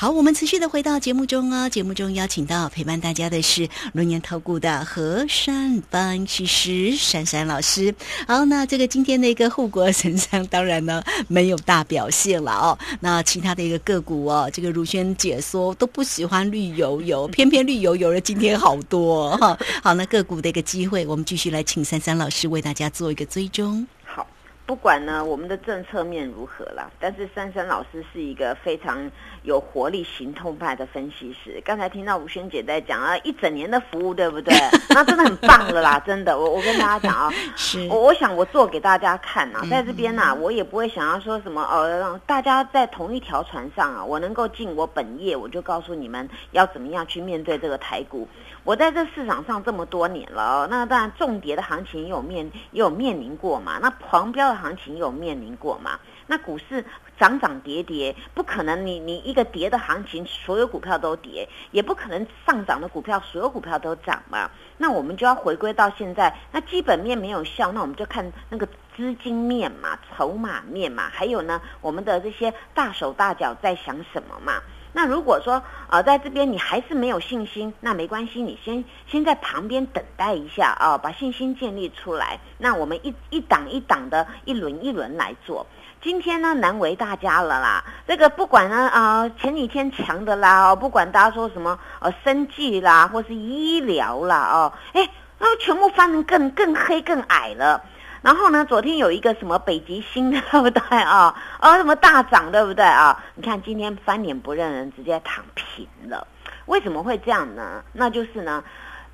好，我们持续的回到节目中哦。节目中邀请到陪伴大家的是龙年投顾的和善分析师珊珊老师。好，那这个今天的一个护国神山，当然呢没有大表现了哦。那其他的一个个股哦，这个如轩解说都不喜欢绿油油，偏偏绿油油的今天好多哈。好，那个股的一个机会，我们继续来请珊珊老师为大家做一个追踪。不管呢，我们的政策面如何啦，但是珊珊老师是一个非常有活力、行动派的分析师。刚才听到吴萱姐在讲啊，一整年的服务，对不对？那真的很棒了啦，真的。我我跟大家讲啊，是我我想我做给大家看啊，在这边啊，我也不会想要说什么哦，让大家在同一条船上啊，我能够尽我本业，我就告诉你们要怎么样去面对这个台股。我在这市场上这么多年了，那当然重叠的行情也有面也有面临过嘛，那狂飙的行情有面临过嘛。那股市涨涨跌跌，不可能你你一个跌的行情，所有股票都跌，也不可能上涨的股票所有股票都涨嘛。那我们就要回归到现在，那基本面没有效，那我们就看那个资金面嘛、筹码面嘛，还有呢，我们的这些大手大脚在想什么嘛。那如果说啊，在这边你还是没有信心，那没关系，你先先在旁边等待一下啊，把信心建立出来。那我们一一档一档的，一轮一轮来做。今天呢，难为大家了啦。这个不管呢啊，前几天强的啦，哦，不管大家说什么呃，生计啦，或是医疗啦，哦，哎，那全部翻成更更黑更矮了。然后呢？昨天有一个什么北极星，对不对啊？啊，什么大涨，对不对啊？你看今天翻脸不认人，直接躺平了。为什么会这样呢？那就是呢。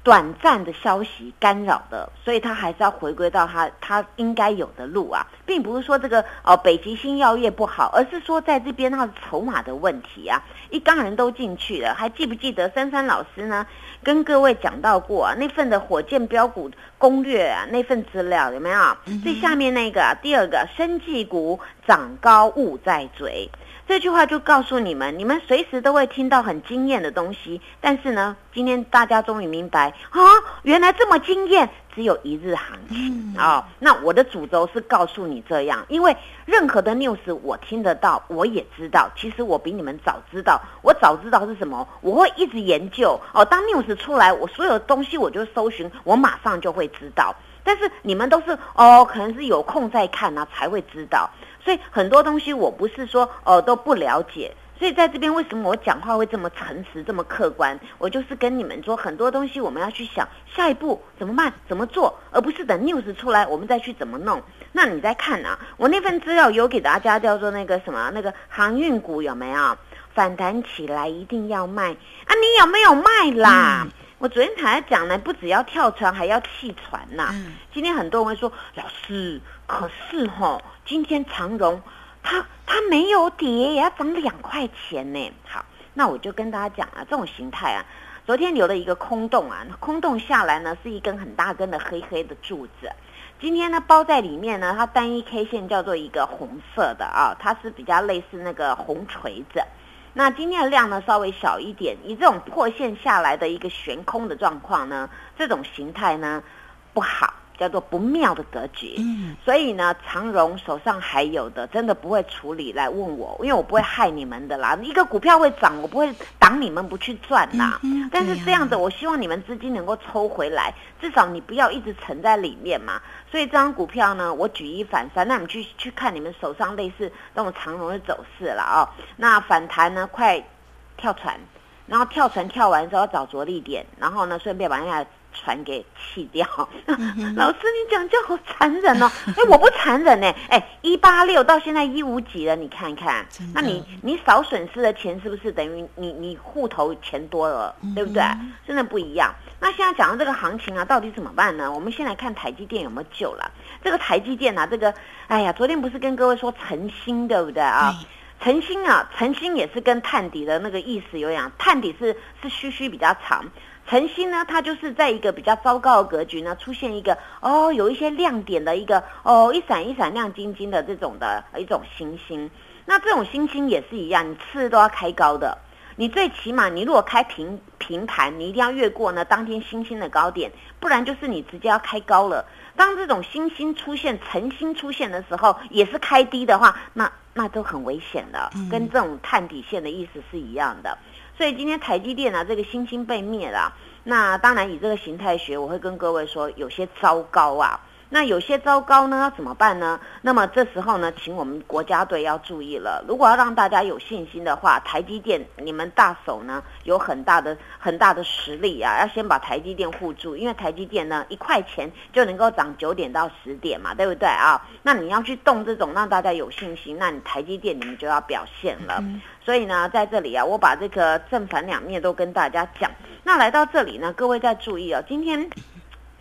短暂的消息干扰的，所以他还是要回归到他他应该有的路啊，并不是说这个哦北极星药业不好，而是说在这边他的筹码的问题啊，一缸人都进去了，还记不记得珊珊老师呢跟各位讲到过啊那份的火箭标股攻略啊那份资料有没有？最下面那个第二个生技股涨高勿在追。这句话就告诉你们，你们随时都会听到很惊艳的东西。但是呢，今天大家终于明白啊，原来这么惊艳，只有一日行情啊。那我的主轴是告诉你这样，因为任何的 news 我听得到，我也知道。其实我比你们早知道，我早知道是什么，我会一直研究哦。当 news 出来，我所有东西我就搜寻，我马上就会知道。但是你们都是哦，可能是有空再看呢，才会知道。所以很多东西我不是说哦都不了解，所以在这边为什么我讲话会这么诚实、这么客观？我就是跟你们说很多东西我们要去想下一步怎么办、怎么做，而不是等 news 出来我们再去怎么弄。那你再看啊，我那份资料有给大家叫做那个什么那个航运股有没有反弹起来一定要卖啊？你有没有卖啦？我昨天还在讲呢，不只要跳船，还要弃船呐。今天很多人会说老师，可是哈。今天长荣，它它没有跌，也要涨两块钱呢。好，那我就跟大家讲啊，这种形态啊，昨天留了一个空洞啊，空洞下来呢是一根很大根的黑黑的柱子。今天呢包在里面呢，它单一 K 线叫做一个红色的啊，它是比较类似那个红锤子。那今天的量呢稍微小一点，以这种破线下来的一个悬空的状况呢，这种形态呢不好。叫做不妙的格局，嗯所以呢，长荣手上还有的，真的不会处理来问我，因为我不会害你们的啦。一个股票会涨，我不会挡你们不去赚呐。但是这样子，我希望你们资金能够抽回来，至少你不要一直沉在里面嘛。所以这张股票呢，我举一反三，那你们去去看你们手上类似那种长荣的走势了啊。那反弹呢，快跳船，然后跳船跳完之后找着力点，然后呢，顺便把那。传给弃掉，老师你讲这好残忍哦！哎，我不残忍呢，哎，一八六到现在一五几了，你看看，那你你少损失的钱是不是等于你你户头钱多了，对不对？真的不一样。那现在讲到这个行情啊，到底怎么办呢？我们先来看台积电有没有救了。这个台积电啊，这个哎呀，昨天不是跟各位说诚心对不对啊？诚心啊，诚心也是跟探底的那个意思有点，探底是是虚虚比较长。晨星呢，它就是在一个比较糟糕的格局呢，出现一个哦，有一些亮点的一个哦，一闪一闪亮晶晶的这种的一种星星。那这种星星也是一样，你次都要开高的。你最起码，你如果开平平盘，你一定要越过呢当天星星的高点，不然就是你直接要开高了。当这种星星出现、晨星出现的时候，也是开低的话，那那都很危险的，跟这种探底线的意思是一样的。所以今天台积电啊，这个星星被灭了，那当然以这个形态学，我会跟各位说有些糟糕啊。那有些糟糕呢，要怎么办呢？那么这时候呢，请我们国家队要注意了。如果要让大家有信心的话，台积电你们大手呢有很大的很大的实力啊，要先把台积电护住，因为台积电呢一块钱就能够涨九点到十点嘛，对不对啊？那你要去动这种让大家有信心，那你台积电你们就要表现了。所以呢，在这里啊，我把这个正反两面都跟大家讲。那来到这里呢，各位再注意哦，今天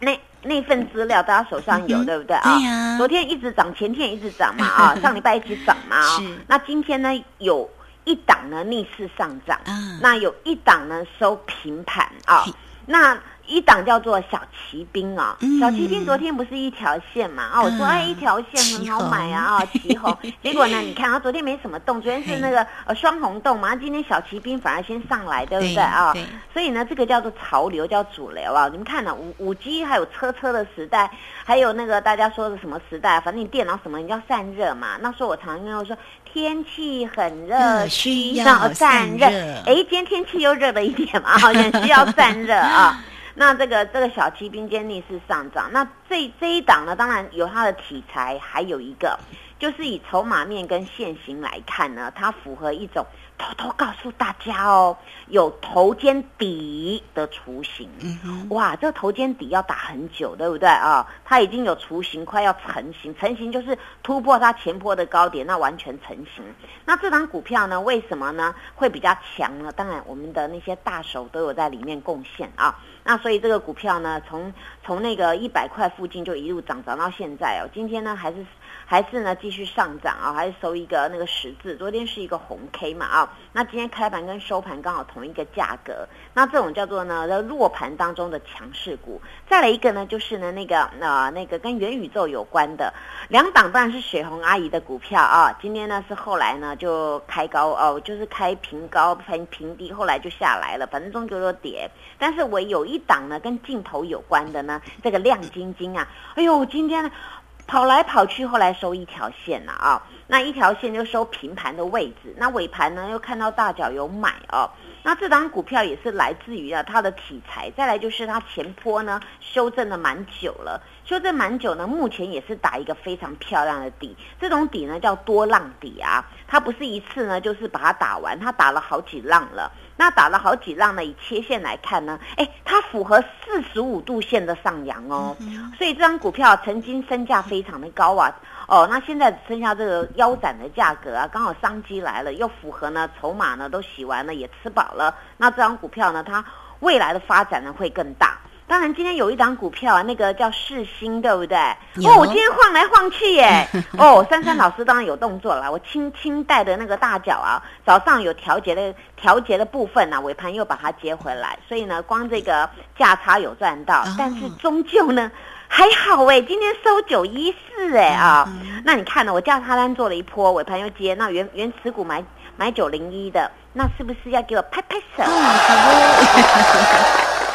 那。那份资料大家手上有对不对啊？昨天一直涨，前天一直涨嘛 啊，上礼拜一直涨嘛啊。那今天呢，有一档呢逆势上涨，那有一档呢收平盘啊。那一档叫做小骑兵啊，小骑兵昨天不是一条线嘛？啊，我说哎，一条线很好买啊，啊，旗红。结果呢，你看啊昨天没什么动，昨天是那个呃双红动嘛，今天小骑兵反而先上来，对不对啊？所以呢，这个叫做潮流，叫主流啊。你们看呢，五五 G 还有车车的时代，还有那个大家说的什么时代？反正你电脑什么，你要散热嘛。那时候我常常跟我说，天气很热，需要散热。哎，今天天气又热了一点嘛，好像需要散热啊。那这个这个小七兵坚逆势上涨，那这这一档呢，当然有它的题材，还有一个就是以筹码面跟现形来看呢，它符合一种。偷偷告诉大家哦，有头肩底的雏形，哇，这个头肩底要打很久，对不对啊？它已经有雏形，快要成型，成型就是突破它前坡的高点，那完全成型。那这张股票呢，为什么呢会比较强呢？当然，我们的那些大手都有在里面贡献啊。那所以这个股票呢，从从那个一百块附近就一路涨涨到现在哦，今天呢还是。还是呢，继续上涨啊，还是收一个那个十字。昨天是一个红 K 嘛啊，那今天开盘跟收盘刚好同一个价格，那这种叫做呢在弱盘当中的强势股。再来一个呢，就是呢那个呃那个跟元宇宙有关的两档，当然是雪红阿姨的股票啊。今天呢是后来呢就开高哦，就是开平高平平低，后来就下来了，反正终究有跌。但是我有一一档呢？跟镜头有关的呢，这个亮晶晶啊，哎呦今天呢。跑来跑去，后来收一条线了啊，那一条线就收平盘的位置，那尾盘呢又看到大脚有买哦，那这张股票也是来自于啊它的题材，再来就是它前坡呢修正了蛮久了，修正蛮久呢，目前也是打一个非常漂亮的底，这种底呢叫多浪底啊，它不是一次呢就是把它打完，它打了好几浪了。那打了好几浪呢，以切线来看呢，哎，它符合四十五度线的上扬哦，所以这张股票曾经身价非常的高啊，哦，那现在只剩下这个腰斩的价格啊，刚好商机来了，又符合呢，筹码呢都洗完了，也吃饱了，那这张股票呢，它未来的发展呢会更大。当然，今天有一档股票啊，那个叫世星，对不对？哦，我今天晃来晃去耶。哦，珊珊老师当然有动作了，我轻轻带的那个大脚啊，早上有调节的调节的部分呢，尾盘又把它接回来，所以呢，光这个价差有赚到，但是终究呢还好哎，今天收九一四哎啊，那你看呢，我价差单做了一波，尾盘又接，那原原持股买买九零一的，那是不是要给我拍拍手？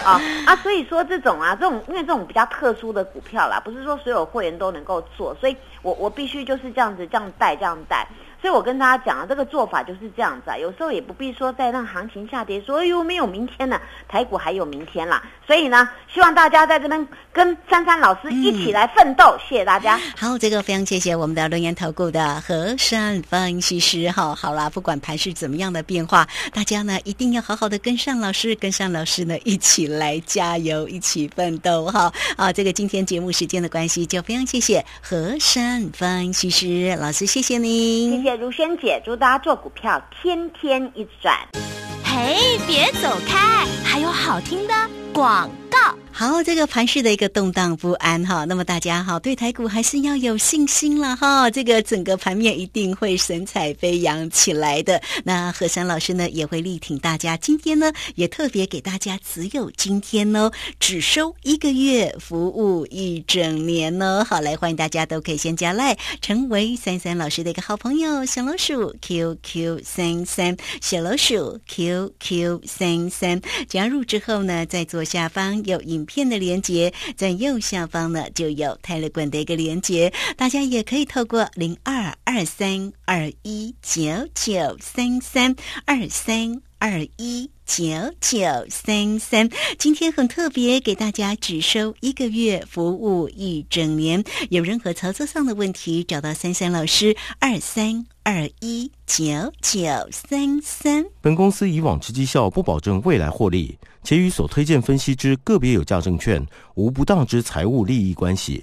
啊啊，所以说这种啊，这种因为这种比较特殊的股票啦，不是说所有会员都能够做，所以我我必须就是这样子这样带这样带。所以我跟大家讲啊，这个做法就是这样子啊，有时候也不必说再让行情下跌，说哎呦没有明天了，台股还有明天啦。所以呢，希望大家在这边跟珊珊老师一起来奋斗，谢谢大家。好，这个非常谢谢我们的龙岩投顾的何山分析师哈。好啦，不管盘是怎么样的变化，大家呢一定要好好的跟上老师，跟上老师呢一起来加油，一起奋斗哈。啊，这个今天节目时间的关系，就非常谢谢何山分析师老师，谢谢您。如萱姐，祝大家做股票天天一转。嘿，别走开，还有好听的广告。好，这个盘市的一个动荡不安哈，那么大家哈对台股还是要有信心了哈，这个整个盘面一定会神采飞扬起来的。那何山老师呢也会力挺大家，今天呢也特别给大家只有今天哦，只收一个月，服务一整年呢。好，来欢迎大家都可以先加赖，成为三三老师的一个好朋友，小老鼠 QQ 三三，小老鼠 QQ 三三，加入之后呢，在左下方有影。片的连接，在右下方呢就有泰勒管的一个连接，大家也可以透过零二二三二一九九三三二三二一九九三三。今天很特别，给大家只收一个月，服务一整年。有任何操作上的问题，找到三三老师二三二一九九三三。本公司以往之绩效不保证未来获利，且与所推荐分析之个别有价证券无不当之财务利益关系。